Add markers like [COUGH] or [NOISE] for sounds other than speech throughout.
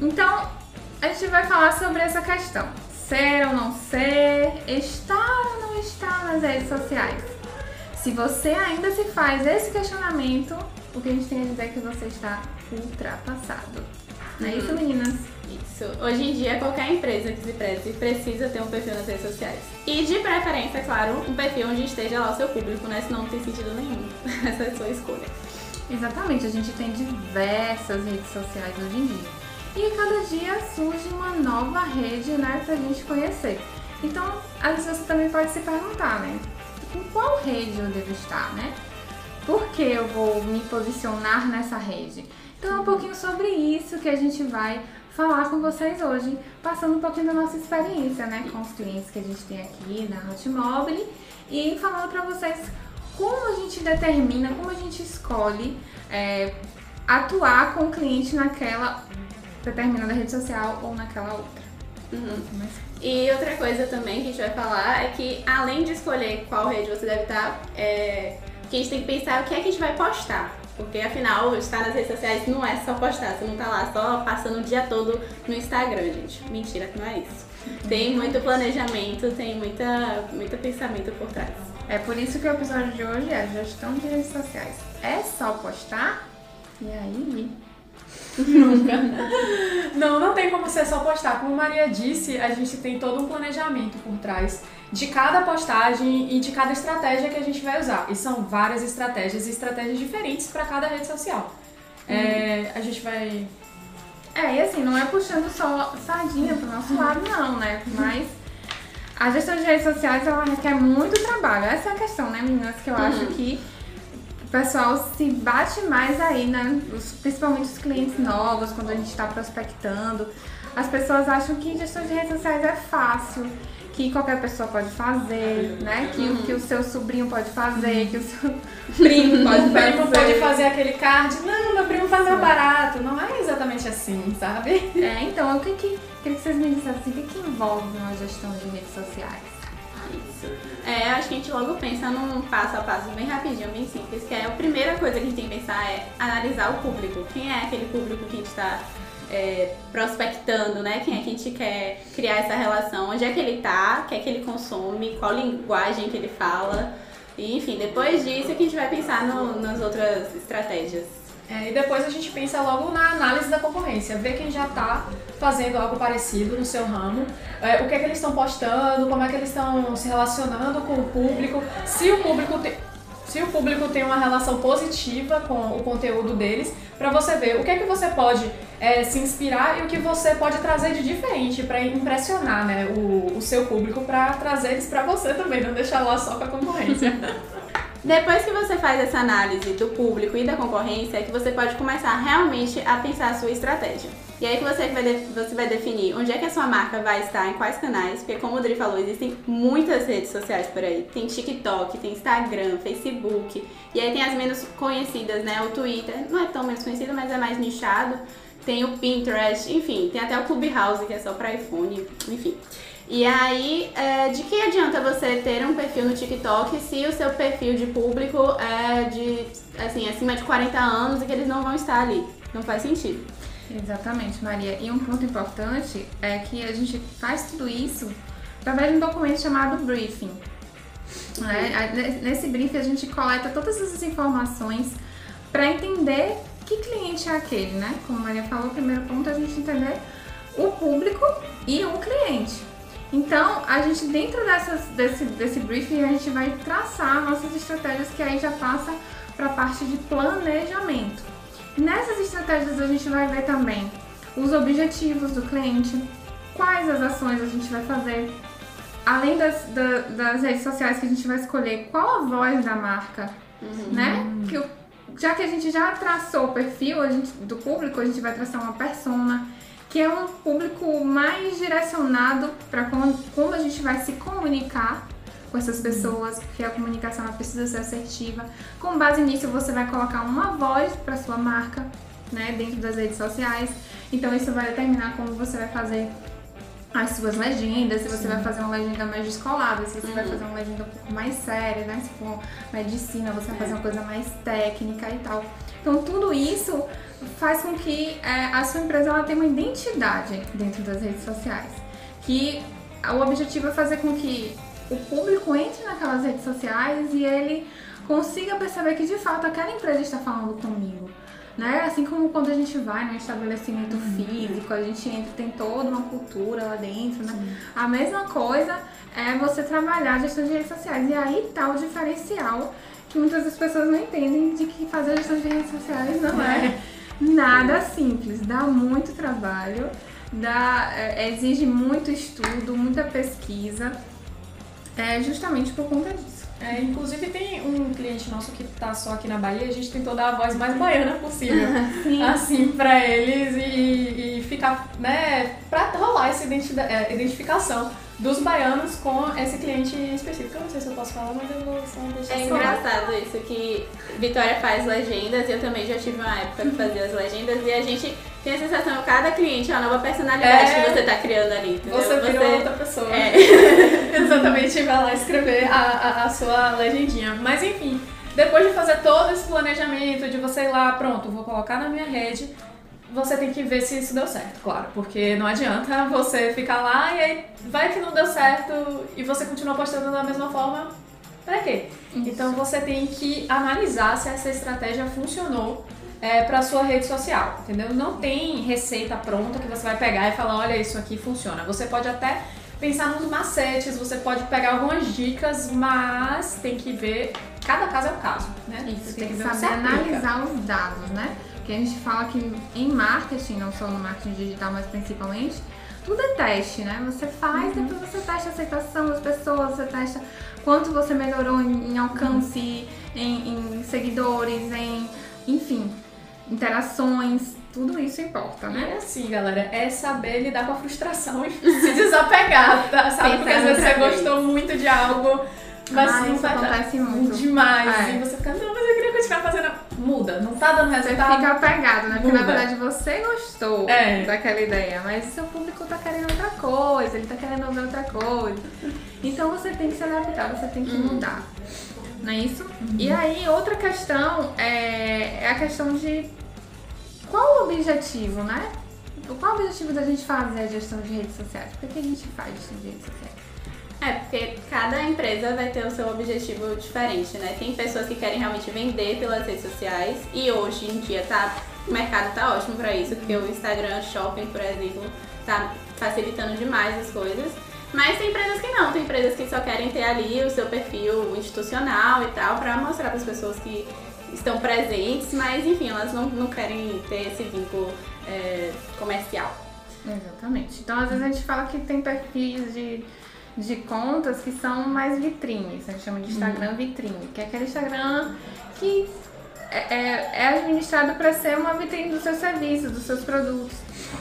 Então, a gente vai falar sobre essa questão. Ser ou não ser, estar ou não estar nas redes sociais. Se você ainda se faz esse questionamento, o que a gente tem a dizer é que você está ultrapassado. Não é isso, Uhum. meninas? Isso. Hoje em dia, qualquer empresa que se preze precisa ter um perfil nas redes sociais. E de preferência, claro, um perfil onde esteja lá o seu público, né? Senão não tem sentido nenhum. [LAUGHS] Essa é a sua escolha. Exatamente, a gente tem diversas redes sociais hoje em dia. E a cada dia surge uma nova rede, né, pra gente conhecer. Então, às vezes você também pode se perguntar, né? Em qual rede eu devo estar, né? Por que eu vou me posicionar nessa rede? Então é um pouquinho sobre isso que a gente vai falar com vocês hoje, passando um pouquinho da nossa experiência, né, com os clientes que a gente tem aqui na Hotmobile e falando pra vocês como a gente determina, como a gente escolhe é, atuar com o cliente naquela determinada rede social ou naquela outra. Mas E outra coisa também que a gente vai falar é que além de escolher qual rede você deve estar, é, que a gente tem que pensar o que é que a gente vai postar. Porque afinal, estar nas redes sociais não é só postar, você não tá lá só passando o dia todo no Instagram, gente. Mentira que não é isso. Tem muito planejamento, tem muita, muito pensamento por trás. É por isso que o episódio de hoje é gestão de redes sociais. É só postar? E aí? [LAUGHS] Não, não tem como ser só postar. Como Maria disse, a gente tem todo um planejamento por trás de cada postagem e de cada estratégia que a gente vai usar. E são várias estratégias e estratégias diferentes para cada rede social. É, a gente vai. É, e assim, não é puxando só sardinha pro nosso lado, não, né? Mas a gestão de redes sociais, ela requer muito trabalho. Essa é a questão, né, meninas? Que eu acho que o pessoal se bate mais aí, né? Os- principalmente os clientes novos, quando a gente tá prospectando. As pessoas acham que gestão de redes sociais é fácil, que qualquer pessoa pode fazer, né? Que, o que o seu sobrinho pode fazer, que o seu [LAUGHS] primo [LAUGHS] pode fazer. primo pode fazer aquele card. Não, meu primo faz mais barato. Não é exatamente assim, sabe? É, [LAUGHS] então, o que que, queria que vocês me dissessem, o que que envolve uma gestão de redes sociais? Isso. É, acho que a gente logo pensa num passo a passo bem rapidinho, bem simples, que é a primeira coisa que a gente tem que pensar é analisar o público. Quem é aquele público que a gente está prospectando, né? Quem é que a gente quer criar essa relação, onde é que ele tá, o que é que ele consome, qual linguagem que ele fala. E, enfim, depois disso é que a gente vai pensar no- nas outras estratégias. É, e depois a gente pensa logo na análise da concorrência, ver quem já está fazendo algo parecido no seu ramo, é, o que é que eles estão postando, como é que eles estão se relacionando com o público, se o público tem, se o público tem uma relação positiva com o conteúdo deles, para você ver o que é que você pode é, se inspirar e o que você pode trazer de diferente para impressionar né, o, o seu público, para trazer eles para você também, não deixar lá só com a concorrência. [LAUGHS] Depois que você faz essa análise do público e da concorrência, é que você pode começar realmente a pensar a sua estratégia. E aí que você vai, você vai definir onde é que a sua marca vai estar, em quais canais, porque como o Dri falou, existem muitas redes sociais por aí. Tem TikTok, tem Instagram, Facebook, e aí tem as menos conhecidas, né? O Twitter, não é tão menos conhecido, mas é mais nichado. Tem o Pinterest, enfim, tem até o Clubhouse, que é só para iPhone, enfim. E aí, é, de que adianta você ter um perfil no TikTok se o seu perfil de público é de, assim, acima de 40 anos e que eles não vão estar ali? Não faz sentido. Exatamente, Maria. E um ponto importante é que a gente faz tudo isso através de um documento chamado briefing. né? Ne- Nesse briefing a gente coleta todas essas informações para entender que cliente é aquele, né? Como a Maria falou, o primeiro ponto é a gente entender o público e o cliente. Então, a gente, dentro dessas, desse, desse briefing, a gente vai traçar nossas estratégias que aí já passa para a parte de planejamento. Nessas estratégias a gente vai ver também os objetivos do cliente, quais as ações a gente vai fazer, além das, da- das redes sociais que a gente vai escolher, qual a voz da marca, né? Que já que a gente já traçou o perfil a gente- do público, a gente vai traçar uma persona, que é um público mais direcionado para como, como a gente vai se comunicar com essas pessoas, porque a comunicação precisa ser assertiva. Com base nisso, você vai colocar uma voz para sua marca, né, dentro das redes sociais. Então isso vai determinar como você vai fazer as suas legendas, se você vai fazer uma legenda mais descolada, se você vai fazer uma legenda um pouco mais séria, né? Se for medicina, você vai fazer uma coisa mais técnica e tal. Então tudo isso faz com que é, a sua empresa ela tenha uma identidade dentro das redes sociais. Que o objetivo é fazer com que o público entre naquelas redes sociais e ele consiga perceber que de fato aquela empresa está falando comigo. Né? Assim como quando a gente vai num estabelecimento físico, a gente entra, tem toda uma cultura lá dentro, né? A mesma coisa é você trabalhar a gestão de redes sociais. E aí tá o diferencial que muitas das pessoas não entendem de que fazer gestão de redes sociais não é nada simples, dá muito trabalho, dá, é, exige muito estudo, muita pesquisa, é justamente por conta disso. É, inclusive tem um cliente nosso que tá só aqui na Bahia, a gente tentou dar a voz mais baiana possível, [LAUGHS] assim, pra eles e, e ficar, né, pra rolar essa é, identificação dos baianos com esse cliente específico. Eu não sei se eu posso falar, mas eu vou só deixar É assim. engraçado isso que Vitória faz legendas, eu também já tive uma época que fazia as legendas e a gente tem a sensação que cada cliente é uma nova personalidade É. que você tá criando ali. entendeu? Você virou outra pessoa. É. [LAUGHS] [LAUGHS] Exatamente, vai lá escrever a, a, a sua legendinha. Mas enfim, depois de fazer todo esse planejamento, de você ir lá, pronto, vou colocar na minha rede, você tem que ver se isso deu certo, claro. Porque não adianta você ficar lá e aí vai que não deu certo e você continua postando da mesma forma. Pra quê? Então você tem que analisar se essa estratégia funcionou é, para sua rede social, entendeu? Não tem receita pronta que você vai pegar e falar, olha, isso aqui funciona. Você pode até pensar nos macetes, você pode pegar algumas dicas, mas tem que ver, cada caso é um caso, né? Isso, Você tem que saber analisar os dados, né? Porque a gente fala que em marketing, não só no marketing digital, mas principalmente, tudo é teste, né? Você faz, Uhum. depois você testa a aceitação das pessoas, você testa quanto você melhorou em, em alcance, em, em seguidores, em, enfim, interações, tudo isso importa, né? é assim, galera, é saber lidar com a frustração e [LAUGHS] se desapegar, tá? Sabe? Porque às vezes você vez. gostou muito de algo, mas Ah, não isso vai dar acontece muito. demais. É. E você fica, não, mas eu queria continuar fazendo. Muda, não tá dando Você resultado. fica apegado, né? Porque na Muda. verdade você gostou É. daquela ideia, mas seu público tá querendo outra coisa, ele tá querendo ouvir outra coisa. Então você tem que se adaptar, você tem que mudar. Não é isso? E aí, outra questão é, é a questão de qual o objetivo, né? Qual o objetivo da gente fazer a gestão de redes sociais? Por que a gente faz gestão de redes sociais? É, porque cada empresa vai ter o seu objetivo diferente, né? Tem pessoas que querem realmente vender pelas redes sociais e hoje em dia tá, o mercado tá ótimo pra isso, porque o Instagram Shopping, por exemplo, tá facilitando demais as coisas. Mas tem empresas que não, tem empresas que só querem ter ali o seu perfil institucional e tal, pra mostrar para as pessoas que estão presentes, mas enfim, elas não, não querem ter esse vínculo é, comercial. Exatamente. Então, às vezes a gente fala que tem perfis de, de contas que são mais vitrines, a gente chama de Instagram vitrine, que é aquele Instagram que é, é- é administrado para ser uma vitrine dos seus serviços, dos seus produtos.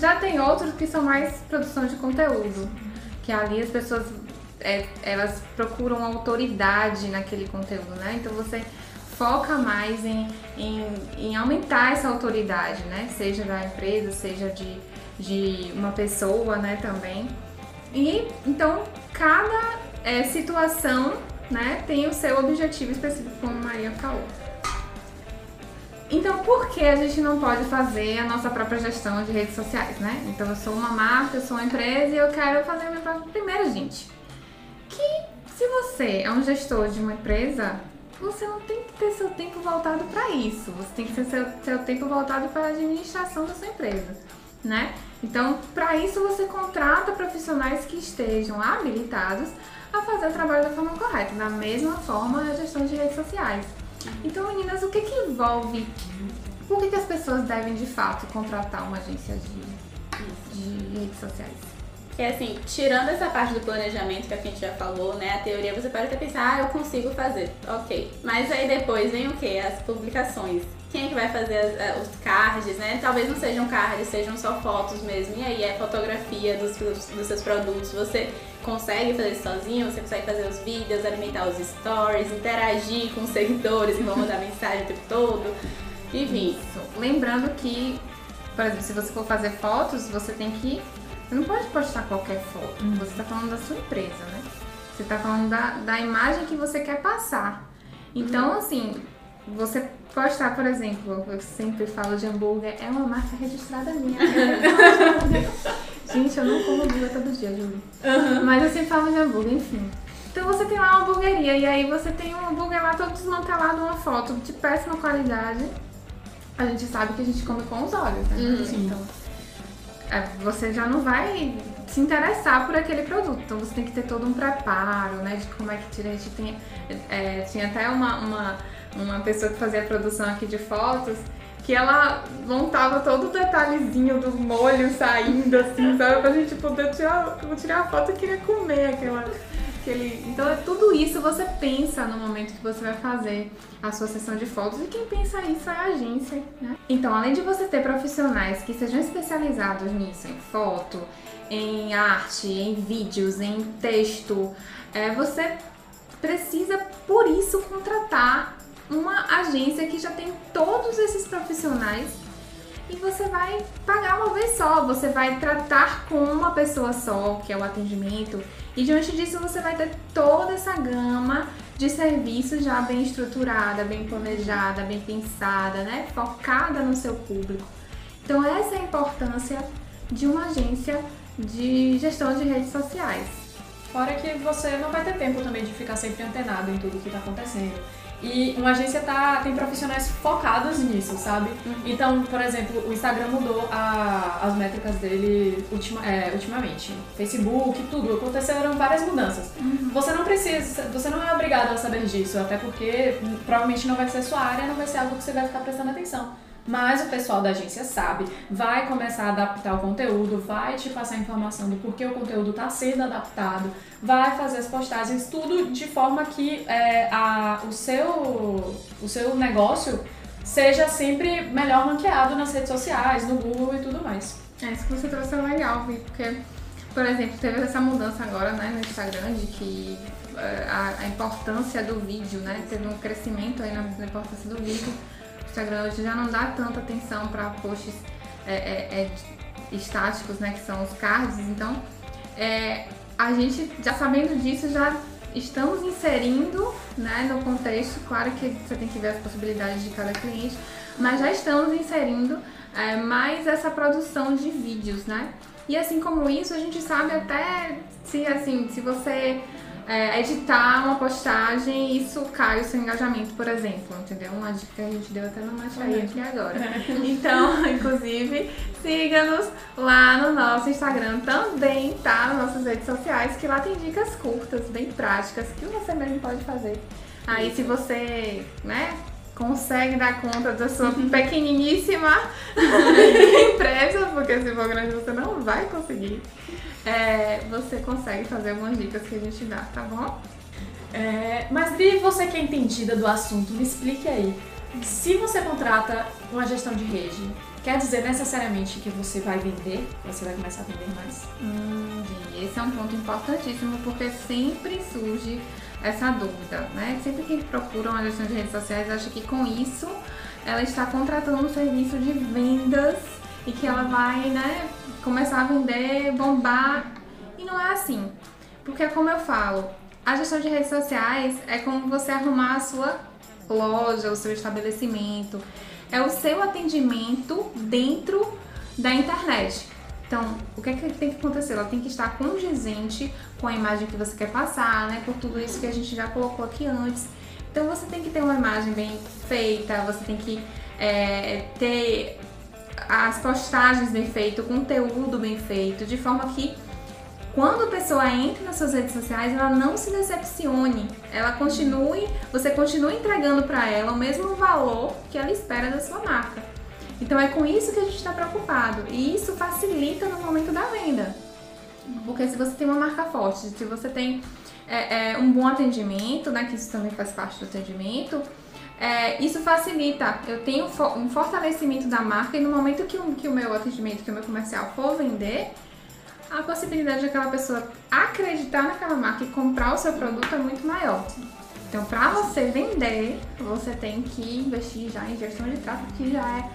Já tem outros que são mais produção de conteúdo, que ali as pessoas é, elas procuram autoridade naquele conteúdo, né? Então você foca mais em, em, em aumentar essa autoridade, né? Seja da empresa, seja de, de uma pessoa, né, também. E então cada é, situação, né, tem o seu objetivo específico, como Maria falou. Então, por que a gente não pode fazer a nossa própria gestão de redes sociais, né? Então, eu sou uma marca, eu sou uma empresa e eu quero fazer a minha própria. Primeiro, gente, que se você é um gestor de uma empresa, você não tem que ter seu tempo voltado para isso. Você tem que ter seu, seu tempo voltado para a administração da sua empresa, né? Então, para isso, você contrata profissionais que estejam habilitados a fazer o trabalho da forma correta, da mesma forma a gestão de redes sociais. Então, meninas, o que que envolve? Por que, que as pessoas devem de fato contratar uma agência de, de redes sociais? Que assim, tirando essa parte do planejamento que a gente já falou, né? A teoria você pode até pensar, ah, eu consigo fazer. Ok. Mas aí depois vem o que? As publicações. Quem é que vai fazer as- eh, os cards, né? Talvez não sejam cards, sejam só fotos mesmo. E aí é fotografia dos, dos, seus produtos. Você consegue fazer sozinho, você consegue fazer os vídeos, alimentar os stories, interagir com os seguidores que vão mandar mensagem o tempo todo. Enfim. Isso. Lembrando que, por exemplo, se você for fazer fotos, você tem que Você não pode postar qualquer foto. Uhum. Você está falando da sua empresa, né? Você está falando da, da imagem que você quer passar. Então, Uhum. assim, você postar, por exemplo, eu sempre falo de hambúrguer, é uma marca registrada minha. [LAUGHS] Gente, eu não como hambúrguer todo dia, Júlio. Mas eu sempre falo de hambúrguer, enfim. Então você tem lá uma hamburgueria e aí você tem um hambúrguer lá todo desmantelado, uma foto de péssima qualidade. A gente sabe que a gente come com os olhos, né? Uhum. Então, você já não vai se interessar por aquele produto. Então você tem que ter todo um preparo, né? De como é que tira. A gente tem, é, tinha até uma, uma, uma pessoa que fazia produção aqui de fotos que ela montava todo o detalhezinho do molho saindo, assim, sabe? Pra gente poder tirar, tirar a foto e queria comer aquela. Então é tudo isso você pensa no momento que você vai fazer a sua sessão de fotos e quem pensa isso é a agência, né? Então, além de você ter profissionais que sejam especializados nisso, em foto, em arte, em vídeos, em texto, é, você precisa, por isso, contratar uma agência que já tem todos esses profissionais e você vai pagar uma vez só, você vai tratar com uma pessoa só, que é o atendimento, e diante disso você vai ter toda essa gama de serviços já bem estruturada, bem planejada, bem pensada, né? Focada no seu público. Então essa é a importância de uma agência de gestão de redes sociais. Fora que você não vai ter tempo também de ficar sempre antenado em tudo que tá acontecendo. E uma agência tá, tem profissionais focados nisso, sabe? Então, por exemplo, o Instagram mudou a- as métricas dele ultima- é, ultimamente. Facebook, tudo. Aconteceram várias mudanças. Você não precisa, você não é obrigado a saber disso, até porque hum, provavelmente não vai ser sua área, não vai ser algo que você vai ficar prestando atenção. Mas o pessoal da agência sabe, vai começar a adaptar o conteúdo, vai te passar informação do porquê o conteúdo está sendo adaptado, vai fazer as postagens, tudo de forma que é, a, o, seu, o seu negócio seja sempre melhor ranqueado nas redes sociais, no Google e tudo mais. É isso que você trouxe é legal, Vi, porque, por exemplo, teve essa mudança agora né, no Instagram de que eh, a, a importância do vídeo, né? Teve um crescimento aí na, na importância do vídeo. Instagram hoje já não dá tanta atenção para posts é, é, é, estáticos, né? Que são os cards. Então, é, a gente, já sabendo disso, já estamos inserindo né, no contexto. Claro que você tem que ver as possibilidades de cada cliente, mas já estamos inserindo é, mais essa produção de vídeos, né? E assim como isso, a gente sabe até se assim, se você é, editar uma postagem, isso cai o seu engajamento, por exemplo, entendeu? Uma dica que a gente deu até no Macharia aqui agora. [LAUGHS] Então, [LAUGHS] inclusive, siga-nos lá no nosso Instagram também, tá? Nas nossas redes sociais, que lá tem dicas curtas, bem práticas, que você mesmo pode fazer. Aí se você, né, consegue dar conta da sua pequeniníssima [LAUGHS] empresa, porque se for grande você não vai conseguir, é, você consegue fazer algumas dicas que a gente dá, tá bom? É, mas Bri, você que é entendida do assunto, me explique aí. Se você contrata uma gestão de rede, quer dizer necessariamente que você vai vender? Você vai começar a vender mais? Hum, esse é um ponto importantíssimo porque sempre surge essa dúvida, né? Sempre que procura uma gestão de redes sociais acha que com isso ela está contratando um serviço de vendas e que ela vai, né, começar a vender, bombar. E não é assim. Porque como eu falo, a gestão de redes sociais é como você arrumar a sua loja, o seu estabelecimento. É o seu atendimento dentro da internet. Então, o que é que tem que acontecer? Ela tem que estar condizente com a imagem que você quer passar, né? Por tudo isso que a gente já colocou aqui antes. Então, você tem que ter uma imagem bem feita, você tem que é, ter as postagens bem feitas, o conteúdo bem feito, de forma que quando a pessoa entra nas suas redes sociais, ela não se decepcione. Ela continue, você continue entregando para ela o mesmo valor que ela espera da sua marca. Então é com isso que a gente está preocupado. E isso facilita no momento da venda. Porque se você tem uma marca forte, se você tem é, é, um bom atendimento, né, que isso também faz parte do atendimento, é, isso facilita. Eu tenho um fortalecimento da marca e no momento que o, que o meu atendimento, que o meu comercial for vender, a possibilidade daquela pessoa acreditar naquela marca e comprar o seu produto é muito maior. Então, para você vender, você tem que investir já em gestão de tráfego, que já é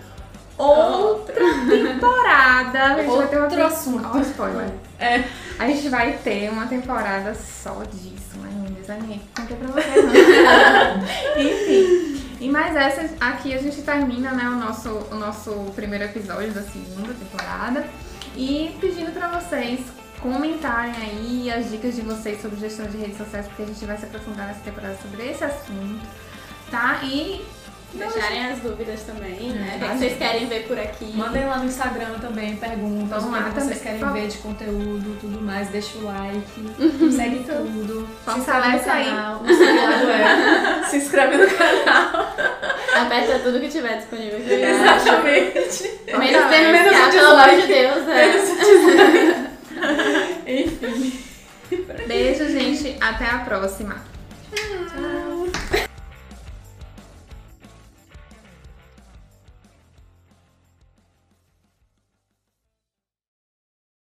outra temporada. A gente vai ter uma Outro assunto. Ó, spoiler. É. A gente vai ter uma temporada só disso, mas não desanimei. Contei pra vocês, não. [LAUGHS] Enfim. E mais essa, aqui a gente termina né, o, nosso, o nosso primeiro episódio da segunda temporada. E pedindo pra vocês comentarem aí as dicas de vocês sobre gestão de redes sociais, porque a gente vai se aprofundar nessa temporada sobre esse assunto, tá? E Deixarem as dúvidas também, né? O que, É, vocês querem ver por aqui? Mandem lá no Instagram também perguntas, Vamos o que vocês também, querem ver de conteúdo, tudo mais. Deixa o like, segue tudo. Vamos se falar inscreve isso no canal. É. [LAUGHS] Se inscreve no canal. Aperta tudo que tiver disponível aqui. Exatamente. Menos Menos denunciar, o pelo amor de. Deus. É. [LAUGHS] Enfim. beijo, gente. Até a próxima. Tchau.